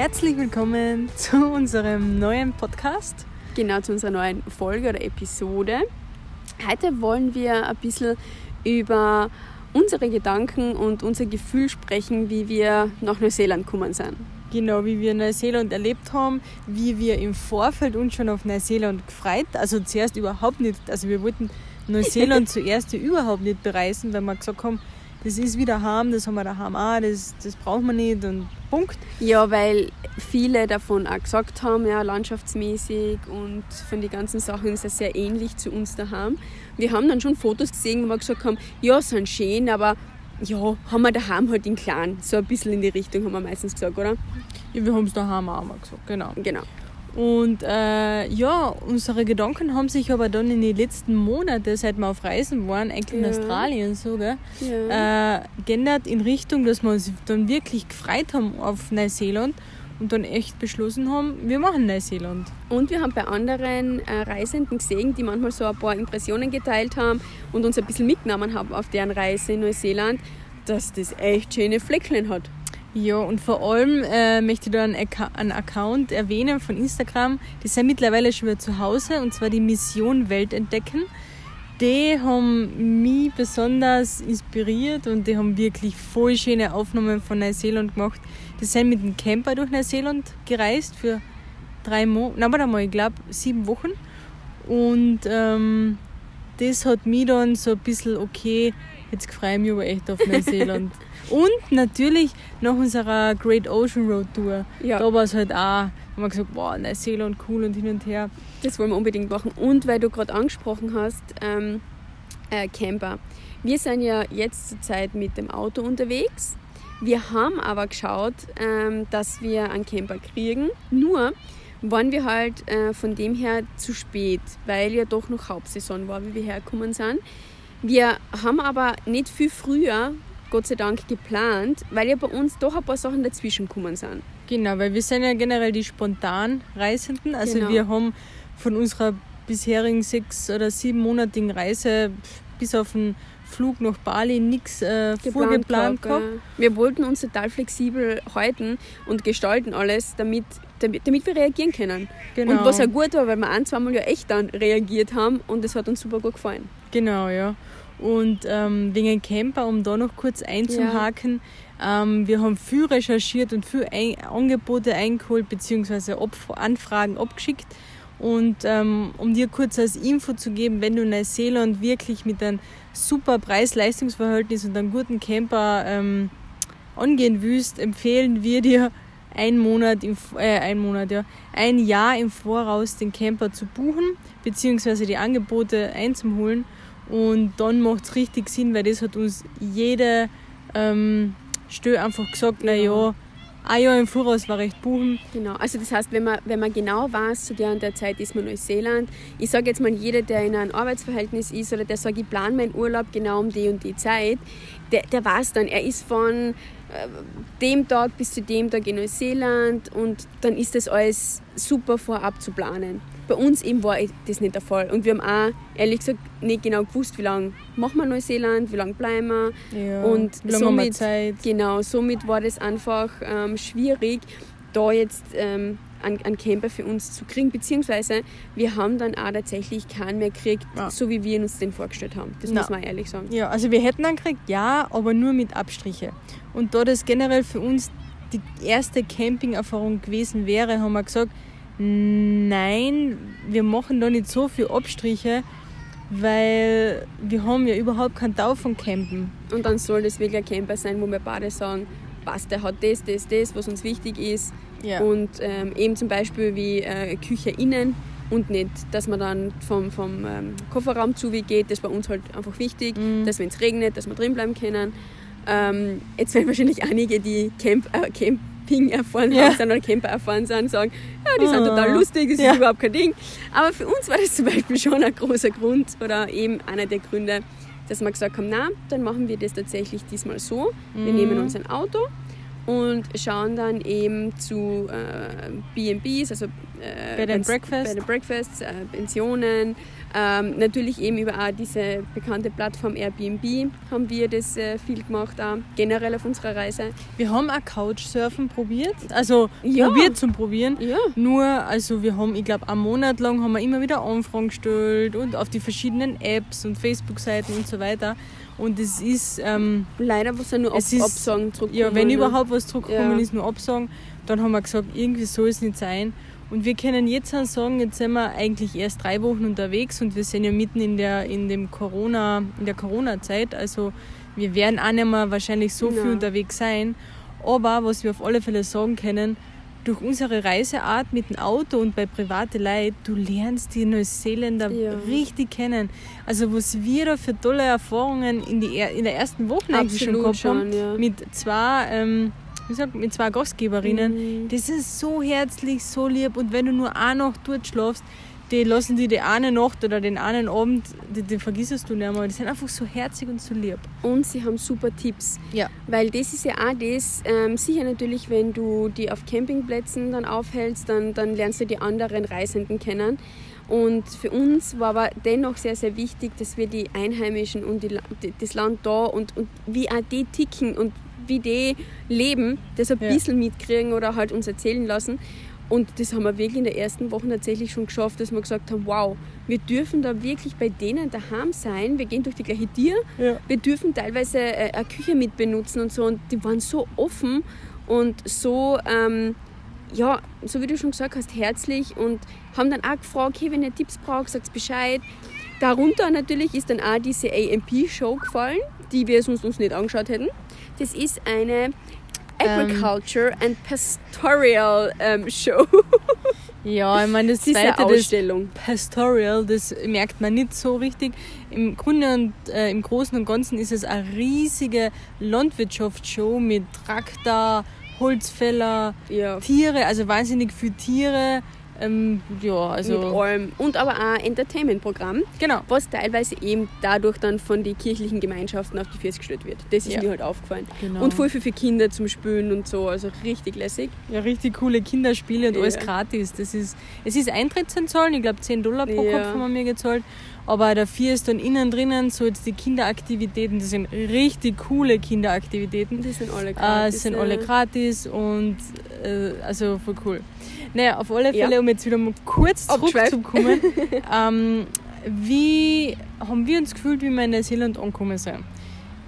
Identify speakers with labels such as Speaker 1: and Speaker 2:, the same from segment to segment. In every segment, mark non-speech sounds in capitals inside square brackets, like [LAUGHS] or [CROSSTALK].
Speaker 1: herzlich willkommen zu unserem neuen Podcast.
Speaker 2: Genau, zu unserer neuen Folge oder Episode. Heute wollen wir ein bisschen über unsere Gedanken und unser Gefühl sprechen, wie wir nach Neuseeland gekommen sind.
Speaker 1: Genau, wie wir Neuseeland erlebt haben, wie wir im Vorfeld uns schon auf Neuseeland gefreut. Also zuerst überhaupt nicht, also wir wollten Neuseeland [LAUGHS] zuerst überhaupt nicht bereisen, weil wir gesagt haben, das ist wieder heim, das haben wir daheim auch, das, das braucht man nicht und Punkt.
Speaker 2: Ja, weil viele davon auch gesagt haben, ja, landschaftsmäßig und von den ganzen Sachen ist es sehr ähnlich zu uns daheim. Wir haben dann schon Fotos gesehen, wo wir gesagt haben, ja, sind schön, aber ja, haben wir daheim halt in klein. So ein bisschen in die Richtung haben wir meistens gesagt, oder?
Speaker 1: Ja, wir haben es daheim auch mal gesagt, genau.
Speaker 2: Genau.
Speaker 1: Und äh, ja, unsere Gedanken haben sich aber dann in den letzten Monaten, seit wir auf Reisen waren, eigentlich in
Speaker 2: Ja.
Speaker 1: Australien so, gell,
Speaker 2: Ja.
Speaker 1: äh, geändert in Richtung, dass wir uns dann wirklich gefreut haben auf Neuseeland und dann echt beschlossen haben, wir machen Neuseeland.
Speaker 2: Und wir haben bei anderen äh, Reisenden gesehen, die manchmal so ein paar Impressionen geteilt haben und uns ein bisschen mitgenommen haben auf deren Reise in Neuseeland, dass das echt schöne Fleckchen hat.
Speaker 1: Ja, und vor allem äh, möchte ich da einen, einen Account erwähnen von Instagram. Die sind mittlerweile schon wieder zu Hause und zwar die Mission Welt entdecken. Die haben mich besonders inspiriert und die haben wirklich voll schöne Aufnahmen von Neuseeland gemacht. Die sind mit dem Camper durch Neuseeland gereist für drei Monate, nein, warte mal, ich glaube sieben Wochen. Und ähm, das hat mich dann so ein bisschen, okay, jetzt freue ich mich aber echt auf [LAUGHS] Neuseeland. Und natürlich nach unserer Great Ocean Road Tour.
Speaker 2: Ja.
Speaker 1: Da war es halt auch, haben wir gesagt, wow, Neuseeland cool und hin und her.
Speaker 2: Das wollen wir unbedingt machen. Und weil du gerade angesprochen hast, ähm, äh, Camper. Wir sind ja jetzt zurzeit mit dem Auto unterwegs. Wir haben aber geschaut, ähm, dass wir einen Camper kriegen. Nur waren wir halt äh, von dem her zu spät, weil ja doch noch Hauptsaison war, wie wir hergekommen sind. Wir haben aber nicht viel früher, Gott sei Dank, geplant, weil ja bei uns doch ein paar Sachen dazwischen gekommen sind.
Speaker 1: Genau, weil wir sind ja generell die spontan Reisenden. Also
Speaker 2: Genau.
Speaker 1: wir haben von unserer bisherigen sechs- oder siebenmonatigen Reise bis auf den Flug nach Bali nichts äh, vorgeplant gehabt.
Speaker 2: Wir wollten uns total flexibel halten und gestalten alles, damit, damit, damit wir reagieren können.
Speaker 1: Genau.
Speaker 2: Und was auch gut war, weil wir ein, zweimal ja echt dann reagiert haben und das hat uns super gut gefallen.
Speaker 1: Genau, ja. Und ähm, wegen Camper, um da noch kurz einzuhaken, ähm, wir haben viel recherchiert und viel ein Angebote eingeholt bzw. Anfragen abgeschickt. Und ähm, um dir kurz als Info zu geben, wenn du Neuseeland wirklich mit einem super Preis-Leistungs-Verhältnis und einem guten Camper ähm, angehen willst, empfehlen wir dir ein Monat, im, äh, ein Monat, ja, ein Jahr im Voraus den Camper zu buchen, beziehungsweise die Angebote einzuholen. Und dann macht es richtig Sinn, weil das hat uns jede ähm, Stelle einfach gesagt, na ja, ein Jahr im Voraus war recht buchen.
Speaker 2: Genau, also das heißt, wenn man, wenn man genau weiß, zu der und der Zeit ist man Neuseeland. Ich sage jetzt mal, jeder, der in einem Arbeitsverhältnis ist oder der sagt, ich plane meinen Urlaub genau um die und die Zeit, der, der weiß dann, er ist von äh, dem Tag bis zu dem Tag in Neuseeland und dann ist das alles super vorab zu planen. Bei uns eben war das nicht der Fall und wir haben auch ehrlich gesagt nicht genau gewusst, wie lange machen wir Neuseeland, wie lange bleiben wir.
Speaker 1: Ja,
Speaker 2: Und
Speaker 1: wie lange haben wir
Speaker 2: somit-
Speaker 1: Zeit?
Speaker 2: Genau, somit war das einfach ähm, schwierig, da jetzt ähm, einen, einen Camper für uns zu kriegen, beziehungsweise wir haben dann auch tatsächlich keinen mehr gekriegt,
Speaker 1: Ja.
Speaker 2: so wie wir uns den vorgestellt haben. Das
Speaker 1: Na.
Speaker 2: muss man ehrlich sagen.
Speaker 1: Ja, also wir hätten einen gekriegt, ja, aber nur mit Abstriche. Und da das generell für uns die erste Camping-Erfahrung gewesen wäre, haben wir gesagt, nein, wir machen da nicht so viel Abstriche, weil wir haben ja überhaupt keinen Tau von Campen.
Speaker 2: Und dann soll das wirklich ein Camper sein, wo wir beide sagen, passt, der hat das, das, das, was uns wichtig ist.
Speaker 1: Ja.
Speaker 2: Und ähm, eben zum Beispiel wie äh, Küche innen und nicht, dass man dann vom, vom ähm, Kofferraum zu wie geht. Das war uns halt einfach wichtig,
Speaker 1: Mhm.
Speaker 2: dass wenn es regnet, dass wir drin bleiben können. Ähm, jetzt werden wahrscheinlich einige, die Camp, äh, Camping erfahren
Speaker 1: Ja.
Speaker 2: haben, sind oder Camper erfahren sind, sagen, ja, die sind
Speaker 1: Ah.
Speaker 2: total lustig, das
Speaker 1: Ja.
Speaker 2: ist überhaupt kein Ding. Aber für uns war das zum Beispiel schon ein großer Grund oder eben einer der Gründe, dass wir gesagt haben, na, dann machen wir das tatsächlich diesmal so. Wir
Speaker 1: Mhm.
Speaker 2: nehmen uns ein Auto und schauen dann eben zu äh, B&Bs, also äh,
Speaker 1: Bed and Breakfast.
Speaker 2: Bed and Breakfasts, äh, Pensionen, Ähm, natürlich eben über auch diese bekannte Plattform Airbnb haben wir das äh, viel gemacht, auch generell auf unserer Reise.
Speaker 1: Wir haben auch Couchsurfen probiert, also ja. probiert zum Probieren. Ja. Nur, also wir haben, ich glaube, einen Monat lang haben wir immer wieder Anfragen gestellt und auf die verschiedenen Apps und Facebook-Seiten und so weiter. Und es ist. Ähm,
Speaker 2: Leider was ja nur Ab ist, Absagen
Speaker 1: zurückkommen. Ja, wenn überhaupt was zurückkommen ja. ist, nur Absagen. Dann haben wir gesagt, irgendwie soll es nicht sein. Und wir können jetzt sagen, jetzt sind wir eigentlich erst drei Wochen unterwegs und wir sind ja mitten in der, in dem Corona, in der Corona-Zeit. Also wir werden auch nicht mehr wahrscheinlich so viel unterwegs sein. Aber was wir auf alle Fälle sagen können, durch unsere Reiseart mit dem Auto und bei private Leuten, du lernst die Neuseeländer ja. richtig kennen. Also was wir da für tolle Erfahrungen in, die, in der ersten Woche eigentlich schon gehabt haben, ja. mit zwei ähm, wie gesagt, mit zwei Gastgeberinnen. Mhm. Das ist so herzlich, so lieb. Und wenn du nur eine Nacht dort schlafst, die lassen die die eine Nacht oder den einen Abend, die, die vergisst du nicht mehr. Die sind einfach so herzig und so lieb.
Speaker 2: Und sie haben super Tipps.
Speaker 1: Ja.
Speaker 2: Weil das ist ja auch das, ähm, sicher natürlich, wenn du die auf Campingplätzen dann aufhältst, dann, dann lernst du die anderen Reisenden kennen. Und für uns war aber dennoch sehr, sehr wichtig, dass wir die Einheimischen und die, das Land da und, und wie auch die ticken und wie die leben, das ein ja. bisschen mitkriegen oder halt uns erzählen lassen. Und das haben wir wirklich in der ersten Woche tatsächlich schon geschafft, dass wir gesagt haben, wow, wir dürfen da wirklich bei denen daheim sein. Wir gehen durch die gleiche Tür. Ja. Wir dürfen teilweise äh, eine Küche mit benutzen und so. Und die waren so offen und so, ähm, ja, so wie du schon gesagt hast, herzlich und haben dann auch gefragt, hey, wenn ihr Tipps braucht, sagt Bescheid. Darunter natürlich ist dann auch diese AMP-Show gefallen, die wir sonst uns nicht angeschaut hätten. Das ist eine Agriculture ähm, and Pastoral ähm, Show. [LAUGHS]
Speaker 1: ja, ich meine, das ist eine Ausstellung. Das Pastoral, das merkt man nicht so richtig. Im Grunde und äh, im Großen und Ganzen ist es eine riesige Landwirtschaftsshow mit Traktor, Holzfäller, ja. Tiere, also wahnsinnig viele Tiere ähm, ja, also
Speaker 2: mit allem. Und aber auch ein Entertainment-Programm,
Speaker 1: genau.
Speaker 2: was teilweise eben dadurch dann von den kirchlichen Gemeinschaften auf die Füße gestellt wird. Das ist ja. mir halt aufgefallen. Genau. Und voll viel für Kinder zum Spielen und so, also richtig lässig.
Speaker 1: Ja, richtig coole Kinderspiele und ja. alles gratis. Das ist, es ist Eintrittszahlen, ich glaube 10 Dollar pro ja. Kopf haben wir mir gezahlt. Aber dafür ist dann innen drinnen so jetzt die Kinderaktivitäten, das sind richtig coole Kinderaktivitäten.
Speaker 2: Die sind alle gratis.
Speaker 1: Äh, sind alle gratis und äh, also voll cool. Naja, auf alle Fälle, ja. um jetzt wieder mal kurz zurückzukommen. [LAUGHS] ähm, wie haben wir uns gefühlt, wie wir in Neuseeland angekommen sind?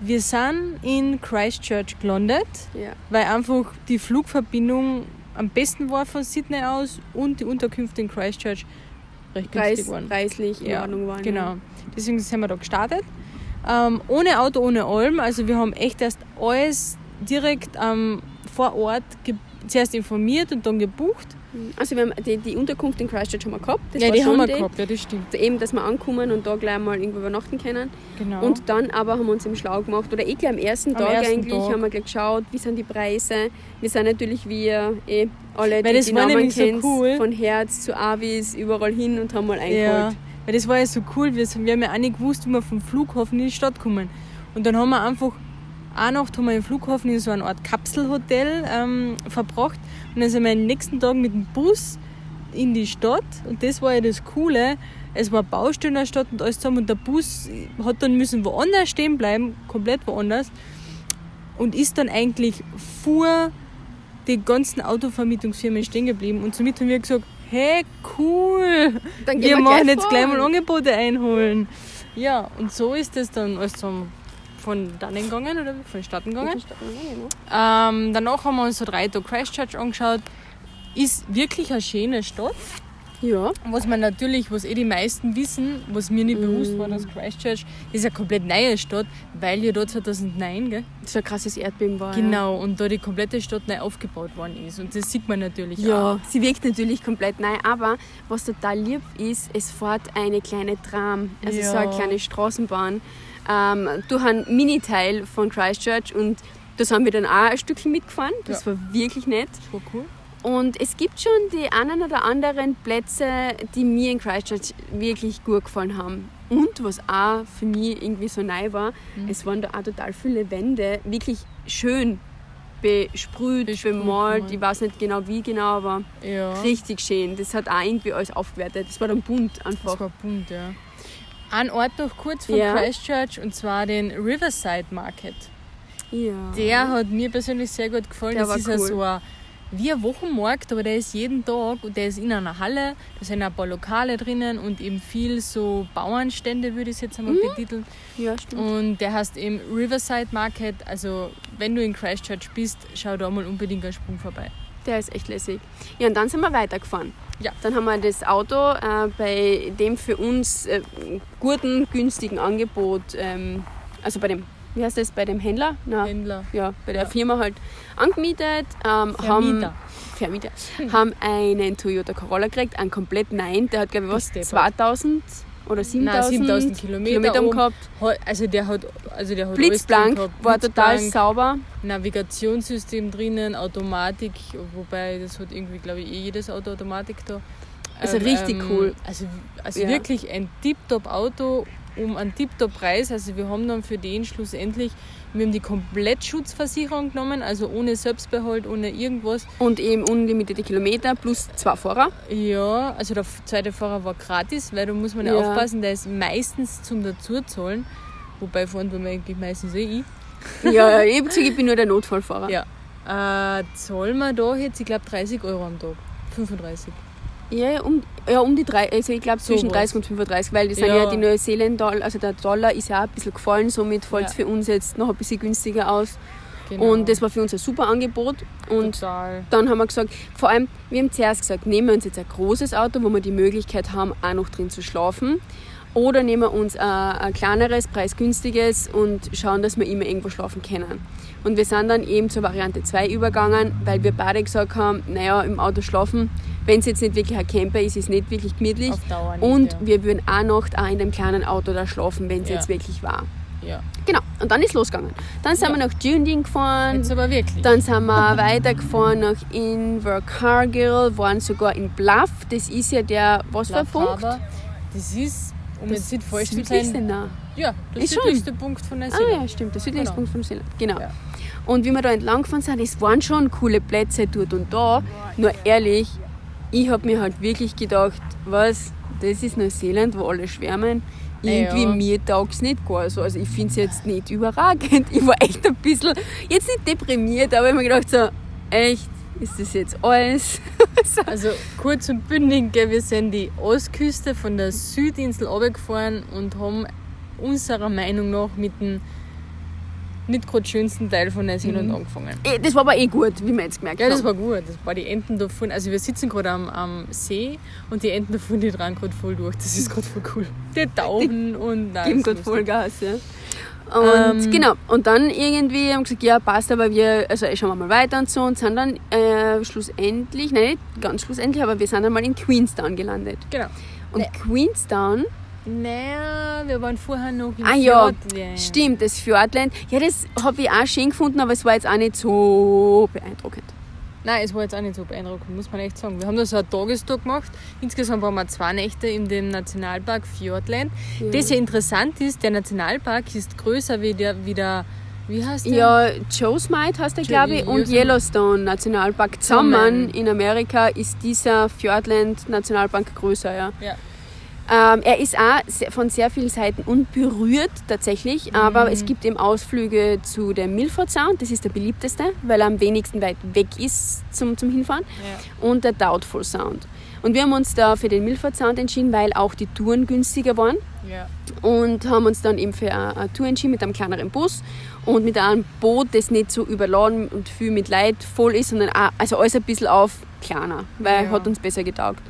Speaker 1: Wir sind in Christchurch gelandet,
Speaker 2: ja.
Speaker 1: weil einfach die Flugverbindung am besten war von Sydney aus und die Unterkünfte in Christchurch recht
Speaker 2: Preis,
Speaker 1: günstig waren.
Speaker 2: Preislich in ja, Ordnung waren.
Speaker 1: Genau. Deswegen sind wir da gestartet. Ähm, ohne Auto, ohne Alm. Also wir haben echt erst alles direkt ähm, vor Ort zuerst informiert und dann gebucht.
Speaker 2: Also wir haben die, die Unterkunft in Christchurch haben wir gehabt.
Speaker 1: Das ja, die haben wir die, gehabt, ja, das stimmt.
Speaker 2: Eben, dass wir ankommen und da gleich mal irgendwo übernachten können.
Speaker 1: Genau.
Speaker 2: Und dann aber haben wir uns im Schlau gemacht, oder eh gleich am ersten am Tag ersten eigentlich, Tag. haben wir gleich geschaut, wie sind die Preise. Wir sind natürlich wie eh alle,
Speaker 1: die, die Namen kennen, so cool.
Speaker 2: von Herz zu Avis, überall hin und haben mal eingeholt.
Speaker 1: Ja, weil das war ja so cool, wir, wir haben ja auch nicht gewusst, wie wir vom Flughafen in die Stadt kommen. Und dann haben wir einfach eine Nacht haben wir im Flughafen in so einer Art Kapselhotel ähm, verbracht. Und dann sind wir am nächsten Tag mit dem Bus in die Stadt. Und das war ja das Coole. Es war Baustelle in der Stadt und alles zusammen. Und der Bus hat dann müssen woanders stehen bleiben, komplett woanders. Und ist dann eigentlich vor die ganzen Autovermietungsfirmen stehen geblieben. Und somit haben wir gesagt, hey cool, wir, wir machen jetzt gleich mal Angebote einholen. Ja, und so ist es dann alles zusammen von dannen gegangen oder von Stadt gegangen. Genau. Ähm, danach haben wir uns so drei Tage Christchurch angeschaut. Ist wirklich eine schöne Stadt.
Speaker 2: Ja.
Speaker 1: Was man natürlich, was eh die meisten wissen, was mir nicht mm. bewusst war, dass Christchurch ist eine komplett neue Stadt, weil ja dort 2009, gell?
Speaker 2: Das ein krasses Erdbeben war.
Speaker 1: Genau,
Speaker 2: ja.
Speaker 1: und da die komplette Stadt neu aufgebaut worden ist. Und das sieht man natürlich
Speaker 2: ja, auch. sie wirkt natürlich komplett neu, aber was total lieb ist, es fährt eine kleine Tram, also ja. so eine kleine Straßenbahn ähm, durch einen Miniteil von Christchurch und da sind wir dann auch ein Stückchen mitgefahren. Das ja. war wirklich nett.
Speaker 1: Das war cool.
Speaker 2: Und es gibt schon die einen oder anderen Plätze, die mir in Christchurch wirklich gut gefallen haben. Und was auch für mich irgendwie so neu war, mhm. es waren da auch total viele Wände, wirklich schön besprüht, besprüht bemalt. Ich weiß nicht genau wie genau, aber
Speaker 1: ja.
Speaker 2: richtig schön. Das hat auch irgendwie alles aufgewertet. Das war dann bunt einfach.
Speaker 1: Das war bunt, ja. Ein Ort noch kurz von
Speaker 2: Ja.
Speaker 1: Christchurch und zwar den Riverside Market.
Speaker 2: Ja.
Speaker 1: Der hat mir persönlich sehr gut gefallen.
Speaker 2: Der
Speaker 1: das ist ja
Speaker 2: cool.
Speaker 1: so ein, wie ein Wochenmarkt, aber der ist jeden Tag und der ist in einer Halle. Da sind ein paar Lokale drinnen und eben viel so Bauernstände, würde ich es jetzt einmal
Speaker 2: Mhm.
Speaker 1: betiteln.
Speaker 2: ja, stimmt.
Speaker 1: Und der heißt eben Riverside Market. Also, wenn du in Christchurch bist, schau da mal unbedingt einen Sprung vorbei.
Speaker 2: Der ist echt lässig. Ja, und dann sind wir weitergefahren.
Speaker 1: Ja.
Speaker 2: Dann haben wir das Auto äh, bei dem für uns äh, guten, günstigen Angebot, ähm, also bei dem, wie heißt das, bei dem Händler? Na,
Speaker 1: Händler.
Speaker 2: ja, bei der
Speaker 1: Ja.
Speaker 2: Firma halt angemietet. Ähm,
Speaker 1: Vermieter.
Speaker 2: Haben, Vermieter. haben einen Toyota Corolla gekriegt, einen komplett nein. Der hat, glaube ich, was,
Speaker 1: Deppert.
Speaker 2: 2000 oder 7000,
Speaker 1: 7000 Kilometer
Speaker 2: Kilometer.
Speaker 1: He- Also der hat, also der hat
Speaker 2: Blitzblank,
Speaker 1: alles gehabt.
Speaker 2: war total sauber.
Speaker 1: Navigationssystem drinnen, Automatik, wobei das hat irgendwie, glaube ich, eh jedes Auto Automatik da.
Speaker 2: Also richtig cool.
Speaker 1: Also, also
Speaker 2: Ja.
Speaker 1: wirklich ein tiptop Auto um einen tiptop Preis. Also wir haben dann für den schlussendlich, wir haben die Komplettschutzversicherung genommen, also ohne Selbstbehalt, ohne irgendwas.
Speaker 2: Und eben unlimitierte Kilometer plus zwei Fahrer.
Speaker 1: Ja, also der zweite Fahrer war gratis, weil da muss man ja,
Speaker 2: Ja.
Speaker 1: aufpassen, der ist meistens zum Dazuzahlen. Wobei fahren tun wir eigentlich meistens eh ich.
Speaker 2: Ja, ich ich bin nur der Notfallfahrer.
Speaker 1: Ja. Äh, zahlen wir da jetzt, ich glaube, 30 Euro am Tag. 35.
Speaker 2: Ja, um, ja, um die drei, also ich glaube zwischen
Speaker 1: Sowas.
Speaker 2: 30 und 35, weil das sind
Speaker 1: Ja.
Speaker 2: ja die Neuseeland-Dollar, also der Dollar ist ja auch ein bisschen gefallen, somit fällt es
Speaker 1: Ja.
Speaker 2: für uns jetzt noch ein bisschen günstiger aus.
Speaker 1: Genau.
Speaker 2: Und das war für uns ein super Angebot. Und
Speaker 1: Total.
Speaker 2: dann haben wir gesagt, vor allem, wir haben zuerst gesagt, nehmen wir uns jetzt ein großes Auto, wo wir die Möglichkeit haben, auch noch drin zu schlafen. Oder nehmen wir uns ein, ein kleineres, preisgünstiges und schauen, dass wir immer irgendwo schlafen können. Und wir sind dann eben zur Variante 2 übergegangen, weil wir beide gesagt haben, naja, im Auto schlafen, wenn es jetzt nicht wirklich ein Camper ist, ist es nicht wirklich gemütlich.
Speaker 1: Auf Dauer nicht,
Speaker 2: Und
Speaker 1: ja.
Speaker 2: wir würden auch noch auch in dem kleinen Auto da schlafen, wenn es
Speaker 1: Ja.
Speaker 2: jetzt wirklich war.
Speaker 1: ja.
Speaker 2: Genau, und dann ist losgegangen. Dann sind
Speaker 1: Ja.
Speaker 2: wir nach Dunedin gefahren,
Speaker 1: Jetzt aber wirklich.
Speaker 2: dann sind wir weitergefahren nach Invercargill, waren sogar in Bluff. Das ist ja der, was für ein
Speaker 1: Bluff
Speaker 2: Punkt?
Speaker 1: Harbour. Das ist, um jetzt nicht falsch zu sein, ja, der
Speaker 2: Ist schon.
Speaker 1: südlichste Punkt von
Speaker 2: Ah
Speaker 1: Neuseeland.
Speaker 2: ja, stimmt, der südlichste
Speaker 1: Genau.
Speaker 2: Punkt von Neuseeland. Genau.
Speaker 1: Ja.
Speaker 2: Und wie wir da entlang gefahren sind, es waren schon coole Plätze dort und da. Nur ehrlich, ich habe mir halt wirklich gedacht, was, das ist Neuseeland, wo alle schwärmen. Irgendwie
Speaker 1: Ja.
Speaker 2: mir taugt es nicht gar so. Also ich finde es jetzt nicht überragend. [LAUGHS] Ich war echt ein bisschen, jetzt nicht deprimiert, aber ich habe mir gedacht so, echt, ist das jetzt alles? [LAUGHS]
Speaker 1: Also kurz und bündig, gell, wir sind die Ostküste von der Südinsel runtergefahren und haben unserer Meinung nach mit dem nicht gerade schönsten Teil von Neuseeland
Speaker 2: Mhm.
Speaker 1: angefangen.
Speaker 2: Eh, Das war aber eh gut, wie wir jetzt gemerkt
Speaker 1: Ja, das war gut. Das war die Enten da vorne. Also wir sitzen gerade am, am See und die Enten da vorne, die dran gerade voll durch. Das ist gerade voll cool. Die tauchen und nein,
Speaker 2: geben gerade voll Gas, ja. Und
Speaker 1: Ähm,
Speaker 2: genau, und dann irgendwie haben wir gesagt, ja, passt, aber wir, also eh, schauen wir mal weiter und so und sind dann äh, schlussendlich, nein, nicht ganz schlussendlich, aber wir sind dann mal in Queenstown gelandet.
Speaker 1: Genau.
Speaker 2: Und
Speaker 1: Nee.
Speaker 2: Queenstown,
Speaker 1: Naja, wir waren vorher noch im
Speaker 2: ah ja,
Speaker 1: Fjordland.
Speaker 2: stimmt, das Fjordland, ja, das habe ich auch schön gefunden, aber es war jetzt auch nicht so beeindruckend.
Speaker 1: Nein, es war jetzt auch nicht so beeindruckend, muss man echt sagen. Wir haben da so eine Tagestour gemacht. Insgesamt waren wir zwei Nächte in dem Nationalpark Fjordland.
Speaker 2: Ja.
Speaker 1: Das ja interessant ist, der Nationalpark ist größer wie der, wie der wie heißt der?
Speaker 2: Ja, Yosemite heißt er,
Speaker 1: Jo-
Speaker 2: glaube ich, und. Yellowstone Nationalpark zusammen
Speaker 1: Zusammen.
Speaker 2: in Amerika ist dieser Fjordland Nationalpark größer, ja.
Speaker 1: Ja.
Speaker 2: Ähm, er ist auch von sehr vielen Seiten unberührt tatsächlich, aber
Speaker 1: Mhm.
Speaker 2: es gibt eben Ausflüge zu dem Milford Sound, das ist der beliebteste, weil er am wenigsten weit weg ist zum, zum Hinfahren,
Speaker 1: Ja.
Speaker 2: und der Doubtful Sound. Und wir haben uns da für den Milford Sound entschieden, weil auch die Touren günstiger waren
Speaker 1: Ja.
Speaker 2: und haben uns dann eben für eine, eine Tour entschieden mit einem kleineren Bus und mit einem Boot, das nicht so überladen und viel mit Leid voll ist, sondern auch, also alles ein bisschen auf kleiner, weil
Speaker 1: Ja.
Speaker 2: hat uns besser getaugt.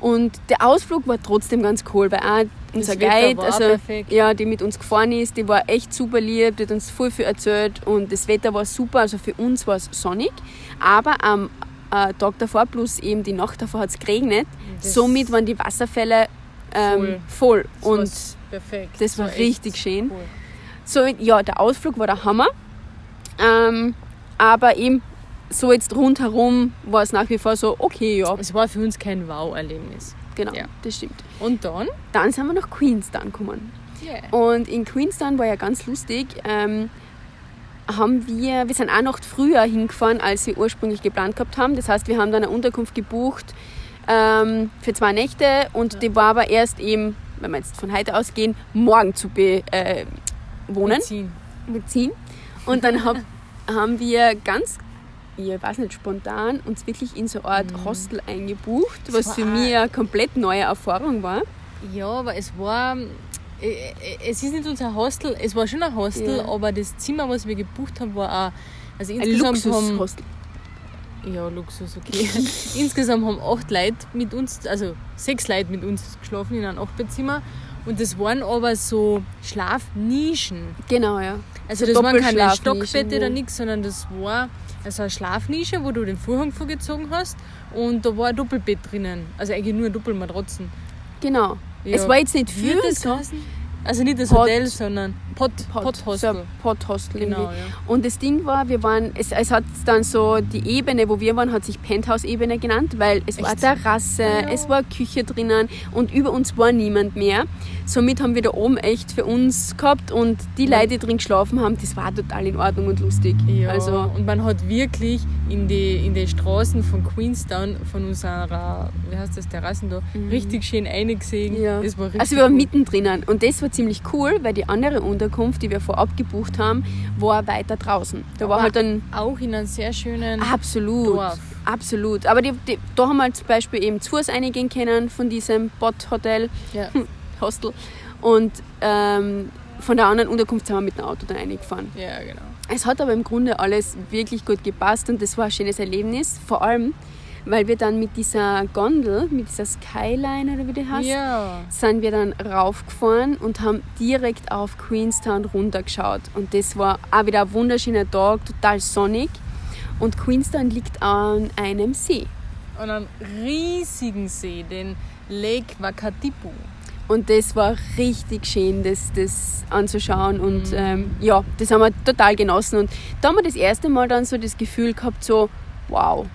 Speaker 2: Und der Ausflug war trotzdem ganz cool, weil auch unser
Speaker 1: Wetter
Speaker 2: Guide,
Speaker 1: war
Speaker 2: also
Speaker 1: perfekt.
Speaker 2: ja, die mit uns gefahren ist, die war echt super lieb, die hat uns voll viel erzählt und das Wetter war super, also für uns war es sonnig, aber am äh, Tag davor plus eben die Nacht davor hat es geregnet,
Speaker 1: Das-
Speaker 2: somit waren die Wasserfälle ähm, voll,
Speaker 1: Das
Speaker 2: und
Speaker 1: perfekt.
Speaker 2: das war
Speaker 1: echt
Speaker 2: richtig schön.
Speaker 1: Cool.
Speaker 2: so, ja, der Ausflug war der Hammer. Ähm, aber eben so jetzt rundherum war es nach wie vor so, okay, ja,
Speaker 1: Es war für uns kein Wow-Erlebnis.
Speaker 2: genau,
Speaker 1: Ja.
Speaker 2: das stimmt.
Speaker 1: Und dann?
Speaker 2: Dann sind wir nach Queenstown gekommen.
Speaker 1: Yeah.
Speaker 2: Und in Queenstown war ja ganz lustig. Ähm, haben wir, wir sind auch noch früher hingefahren, als wir ursprünglich geplant gehabt haben. Das heißt, wir haben dann eine Unterkunft gebucht ähm, für zwei Nächte und die war aber erst eben wenn wir jetzt von heute ausgehen, morgen zu bewohnen. Äh,
Speaker 1: Beziehen.
Speaker 2: beziehen. Und dann hab, [LAUGHS] haben wir ganz, ich weiß nicht, spontan uns wirklich in so eine Art Hostel eingebucht, was
Speaker 1: war
Speaker 2: für mich eine komplett neue Erfahrung war.
Speaker 1: Ja, aber es war. äh, äh, Es ist nicht unser Hostel, es war schon ein Hostel,
Speaker 2: Ja.
Speaker 1: aber das Zimmer, was wir gebucht haben, war auch. Also
Speaker 2: Ein
Speaker 1: insgesamt haben.
Speaker 2: Luxushostel.
Speaker 1: Ja, Luxus, okay. [LAUGHS] insgesamt haben acht Leute mit uns, also sechs Leute mit uns geschlafen in einem Achtbettzimmer. Und das waren aber so Schlafnischen.
Speaker 2: Genau, ja.
Speaker 1: Also
Speaker 2: So
Speaker 1: das waren keine Stockbette oder nichts, sondern das war also eine Schlafnische, wo du den Vorhang vorgezogen hast und da war ein Doppelbett drinnen. Also eigentlich nur Doppelmatratzen.
Speaker 2: Genau.
Speaker 1: Ja.
Speaker 2: Es war jetzt nicht
Speaker 1: Wie
Speaker 2: viel,
Speaker 1: hat das
Speaker 2: so
Speaker 1: geheißen? Also nicht das
Speaker 2: Pod-
Speaker 1: Hotel, sondern Pod,
Speaker 2: Pod,
Speaker 1: Podhostel.
Speaker 2: So ein Podhostel
Speaker 1: Genau, ja.
Speaker 2: Und das Ding war, wir waren, es, es hat dann so, die Ebene, wo wir waren, hat sich Penthouse-Ebene genannt, weil es war
Speaker 1: Echt?
Speaker 2: Terrasse,
Speaker 1: Ja.
Speaker 2: es war Küche drinnen und über uns war niemand mehr. Somit haben wir da oben echt für uns gehabt und die Leute, die drin geschlafen haben, das war total in Ordnung und lustig.
Speaker 1: Ja,
Speaker 2: Also,
Speaker 1: und man hat wirklich in die, in die Straßen von Queenstown, von unserer, wie heißt das, Terrassen da, richtig schön eingesehen.
Speaker 2: Mhm. ja.
Speaker 1: War
Speaker 2: also wir waren mittendrin und das war ziemlich cool, weil die andere Unterkunft, die wir vorab gebucht haben, war weiter draußen. Da war
Speaker 1: Aber
Speaker 2: halt dann
Speaker 1: Auch in einem sehr schönen
Speaker 2: Absolut,
Speaker 1: Dorf.
Speaker 2: absolut. Aber die, die, da haben wir zum Beispiel eben zu Fuß einigen können von diesem Bot-Hotel,
Speaker 1: Ja. [LAUGHS]
Speaker 2: Hostel. Und ähm, von der anderen Unterkunft sind wir mit dem Auto dann reingefahren.
Speaker 1: ja, genau.
Speaker 2: Es hat aber im Grunde alles wirklich gut gepasst und das war ein schönes Erlebnis. Vor allem, weil wir dann mit dieser Gondel, mit dieser Skyline oder wie die heißt,
Speaker 1: Ja.
Speaker 2: sind wir dann raufgefahren und haben direkt auf Queenstown runtergeschaut. Und das war auch wieder ein wunderschöner Tag, total sonnig. Und Queenstown liegt an einem See.
Speaker 1: Und einen riesigen See, den Lake Wakatipu.
Speaker 2: Und das war richtig schön, das, das anzuschauen. Und ähm, ja, das haben wir total genossen. Und da haben wir das erste Mal dann so das Gefühl gehabt, so, wow,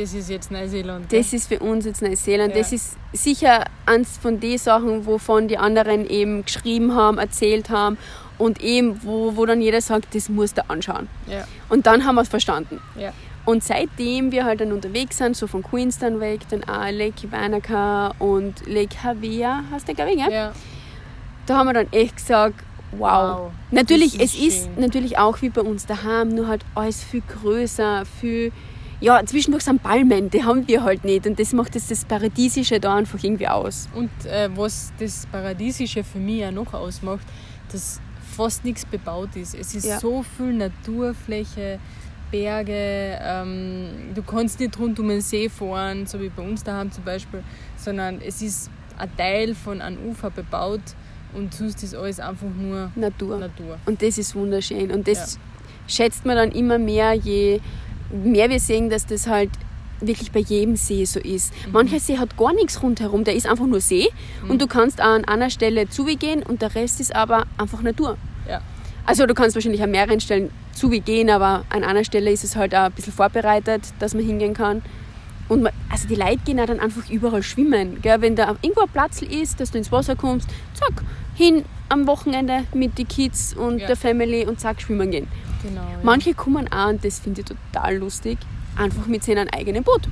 Speaker 1: Das ist jetzt Neuseeland.
Speaker 2: das ist für uns jetzt Neuseeland.
Speaker 1: Ja.
Speaker 2: Das ist sicher eins von den Sachen, wovon die anderen eben geschrieben haben, erzählt haben. Und eben, wo, wo dann jeder sagt, das musst du anschauen.
Speaker 1: ja.
Speaker 2: Und dann haben wir es verstanden.
Speaker 1: Ja.
Speaker 2: Und seitdem wir halt dann unterwegs sind, so von Queenstown weg, dann auch Lake Wanaka und Lake Havea, hast du glaube ich, ja?
Speaker 1: ja.
Speaker 2: Da haben wir dann echt gesagt, wow.
Speaker 1: Wow,
Speaker 2: Natürlich,
Speaker 1: das
Speaker 2: es
Speaker 1: ist
Speaker 2: ist
Speaker 1: schön.
Speaker 2: natürlich auch wie bei uns daheim, nur halt alles viel größer, viel, ja, zwischendurch sind Palmen, die haben wir halt nicht und das macht das, das Paradiesische da einfach irgendwie aus.
Speaker 1: Und äh, was das Paradiesische für mich auch noch ausmacht, dass fast nichts bebaut ist. Es ist
Speaker 2: Ja.
Speaker 1: so viel Naturfläche, Berge, ähm, du kannst nicht rund um den See fahren, so wie bei uns daheim zum Beispiel, sondern es ist ein Teil von einem Ufer bebaut und sonst ist alles einfach nur
Speaker 2: Natur.
Speaker 1: Natur.
Speaker 2: Und das ist wunderschön. Und das schätzt man dann immer mehr, je mehr wir sehen, dass das halt wirklich bei jedem See so ist.
Speaker 1: Mhm.
Speaker 2: Mancher See hat gar nichts rundherum, der ist einfach nur See und du kannst an einer Stelle zugehen und der Rest ist aber einfach Natur.
Speaker 1: Ja.
Speaker 2: Also du kannst wahrscheinlich an mehreren Stellen zugehen, aber an einer Stelle ist es halt auch ein bisschen vorbereitet, dass man hingehen kann. Und man, also die Leute gehen auch dann einfach überall schwimmen. Gell? Wenn da irgendwo ein Platz ist, dass du ins Wasser kommst, zack, hin am Wochenende mit den Kids und
Speaker 1: Ja.
Speaker 2: der Family und zack, schwimmen gehen.
Speaker 1: Genau. Ja.
Speaker 2: Manche kommen auch, und das finde ich total lustig, einfach mit seinem eigenen Boot.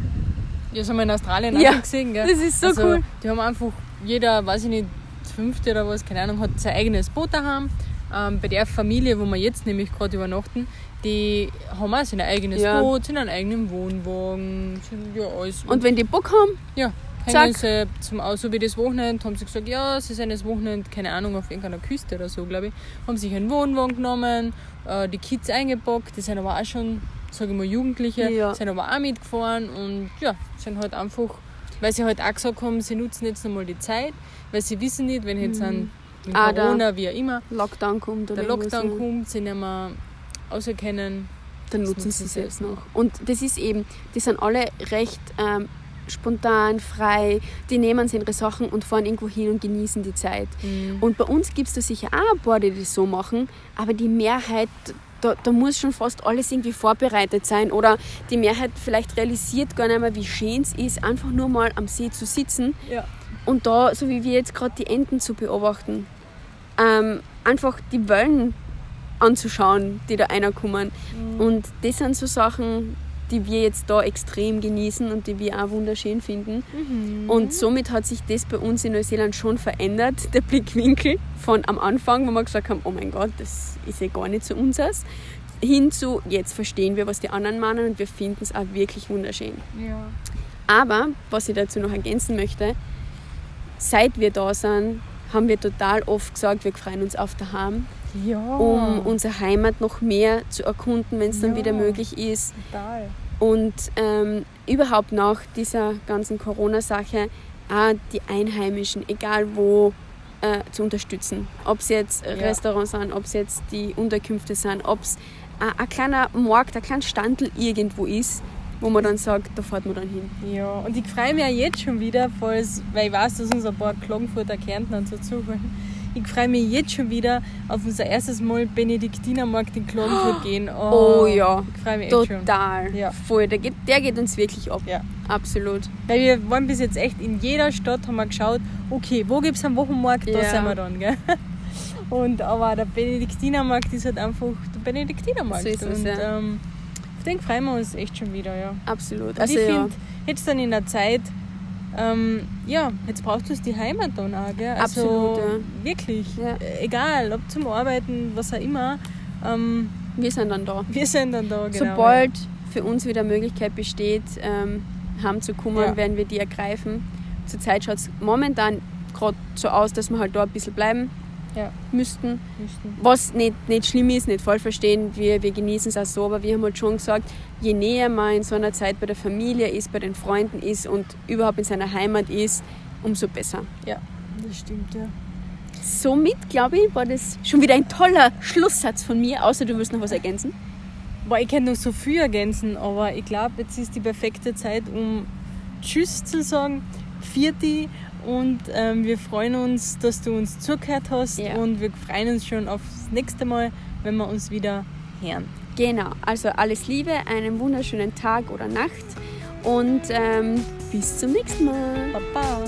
Speaker 1: Ja, das haben wir in Australien
Speaker 2: Ja,
Speaker 1: auch gesehen. Gell?
Speaker 2: das ist so
Speaker 1: also,
Speaker 2: cool.
Speaker 1: Die haben einfach, jeder, weiß ich nicht, das fünfte oder was, keine Ahnung, hat sein eigenes Boot daheim. Ähm, bei der Familie, wo wir jetzt nämlich gerade übernachten, die haben auch sein eigenes
Speaker 2: Ja.
Speaker 1: Boot, sind einen eigenen Wohnwagen, sind ja alles.
Speaker 2: Und wenn die Bock haben,
Speaker 1: ja,
Speaker 2: zack.
Speaker 1: sie zum Aus, so wie das Wochenende, haben sie gesagt, ja, sie sind das Wochenende, keine Ahnung, auf irgendeiner Küste oder so, glaube ich, haben sich einen Wohnwagen genommen, äh, die Kids eingepackt, die sind aber auch schon, sage ich mal, Jugendliche,
Speaker 2: Ja.
Speaker 1: sind aber auch mitgefahren und ja, sind halt einfach, weil sie halt auch gesagt haben, sie nutzen jetzt nochmal die Zeit, weil sie wissen nicht, wenn jetzt ein mit
Speaker 2: Ah.
Speaker 1: Corona, wie auch immer,
Speaker 2: Lockdown kommt oder
Speaker 1: der Lockdown kommt, sie nicht mehr auserkennen.
Speaker 2: dann nutzen sie es jetzt noch. Und das ist eben, die sind alle recht ähm, spontan, frei, die nehmen sich ihre Sachen und fahren irgendwo hin und genießen die Zeit.
Speaker 1: Mhm.
Speaker 2: Und bei uns gibt es da sicher auch ein paar, die das so machen, aber die Mehrheit, da, da muss schon fast alles irgendwie vorbereitet sein oder die Mehrheit vielleicht realisiert gar nicht mehr, wie schön es ist, einfach nur mal am See zu sitzen
Speaker 1: Ja.
Speaker 2: und da, so wie wir jetzt gerade die Enten zu beobachten, ähm, einfach die Wellen anzuschauen, die da reinkommen. Und das sind so Sachen, die wir jetzt da extrem genießen und die wir auch wunderschön finden. Mhm. Und somit hat sich das bei uns in Neuseeland schon verändert, der Blickwinkel von am Anfang, wo wir gesagt haben, oh mein Gott, das ist ja gar nicht zu uns aus, hin zu, jetzt verstehen wir, was die anderen meinen und wir finden es auch wirklich wunderschön.
Speaker 1: Ja.
Speaker 2: Aber, was ich dazu noch ergänzen möchte, seit wir da sind, haben wir total oft gesagt, wir freuen uns auf daheim,
Speaker 1: ja.
Speaker 2: um unsere Heimat noch mehr zu erkunden, wenn es dann ja. wieder möglich ist.
Speaker 1: Total.
Speaker 2: Und ähm, überhaupt nach dieser ganzen Corona-Sache auch die Einheimischen, egal wo, äh, zu unterstützen. Ob es jetzt ja. Restaurants sind, ob es jetzt die Unterkünfte sind, ob es ein kleiner Markt, ein kleiner Standel irgendwo ist, wo man dann sagt, da fährt man dann hin.
Speaker 1: Ja, und ich freue mich ja jetzt schon wieder, falls, weil ich weiß, dass uns ein paar Klagenfurter Kärntner und so zuhören. Ich freue mich jetzt schon wieder auf unser erstes Mal Benediktinermarkt in Klagenfurt [GASPS] gehen.
Speaker 2: Oh, oh ja,
Speaker 1: ich freue mich
Speaker 2: total.
Speaker 1: Ja.
Speaker 2: Voll, der geht, der geht uns wirklich ab.
Speaker 1: Ja.
Speaker 2: Absolut.
Speaker 1: Weil wir waren bis jetzt echt in jeder Stadt, haben wir geschaut, okay, wo gibt es einen Wochenmarkt, da ja. sind wir dann. Gell? [LAUGHS] Und, aber der Benediktinermarkt ist halt einfach der Benediktinermarkt.
Speaker 2: So ist es,
Speaker 1: und,
Speaker 2: ja.
Speaker 1: ähm, den freuen wir uns echt schon wieder, ja.
Speaker 2: Absolut.
Speaker 1: Und
Speaker 2: also,
Speaker 1: ich
Speaker 2: ja.
Speaker 1: finde, jetzt dann in der Zeit, ähm, ja, jetzt braucht es die Heimat dann auch, gell? Also,
Speaker 2: Absolut, ja.
Speaker 1: Wirklich.
Speaker 2: Ja.
Speaker 1: Egal, ob zum Arbeiten, was auch immer. Ähm,
Speaker 2: wir sind dann da.
Speaker 1: wir sind dann da, genau.
Speaker 2: Sobald für uns wieder Möglichkeit besteht, ähm, heimzukommen,
Speaker 1: Ja.
Speaker 2: werden wir die ergreifen. Zurzeit schaut es momentan gerade so aus, dass wir halt da ein bisschen bleiben
Speaker 1: Ja.
Speaker 2: müssten.
Speaker 1: Müssten.
Speaker 2: Was nicht, nicht schlimm ist, nicht falsch verstehen, wir, wir genießen es auch so, aber wir haben halt schon gesagt, je näher man in so einer Zeit bei der Familie ist, bei den Freunden ist und überhaupt in seiner Heimat ist, umso besser.
Speaker 1: Ja, das stimmt, ja.
Speaker 2: Somit, glaube ich, war das schon wieder ein toller Schlusssatz von mir, außer du willst noch was ergänzen.
Speaker 1: Boah, ich kann noch so viel ergänzen, aber ich glaube, jetzt ist die perfekte Zeit, um Tschüss zu sagen, Vierti und ähm, wir freuen uns, dass du uns zugehört hast
Speaker 2: Ja.
Speaker 1: und wir freuen uns schon aufs nächste Mal, wenn wir uns wieder hören.
Speaker 2: Genau, also alles Liebe, einen wunderschönen Tag oder Nacht und ähm, bis zum nächsten Mal.
Speaker 1: Baba!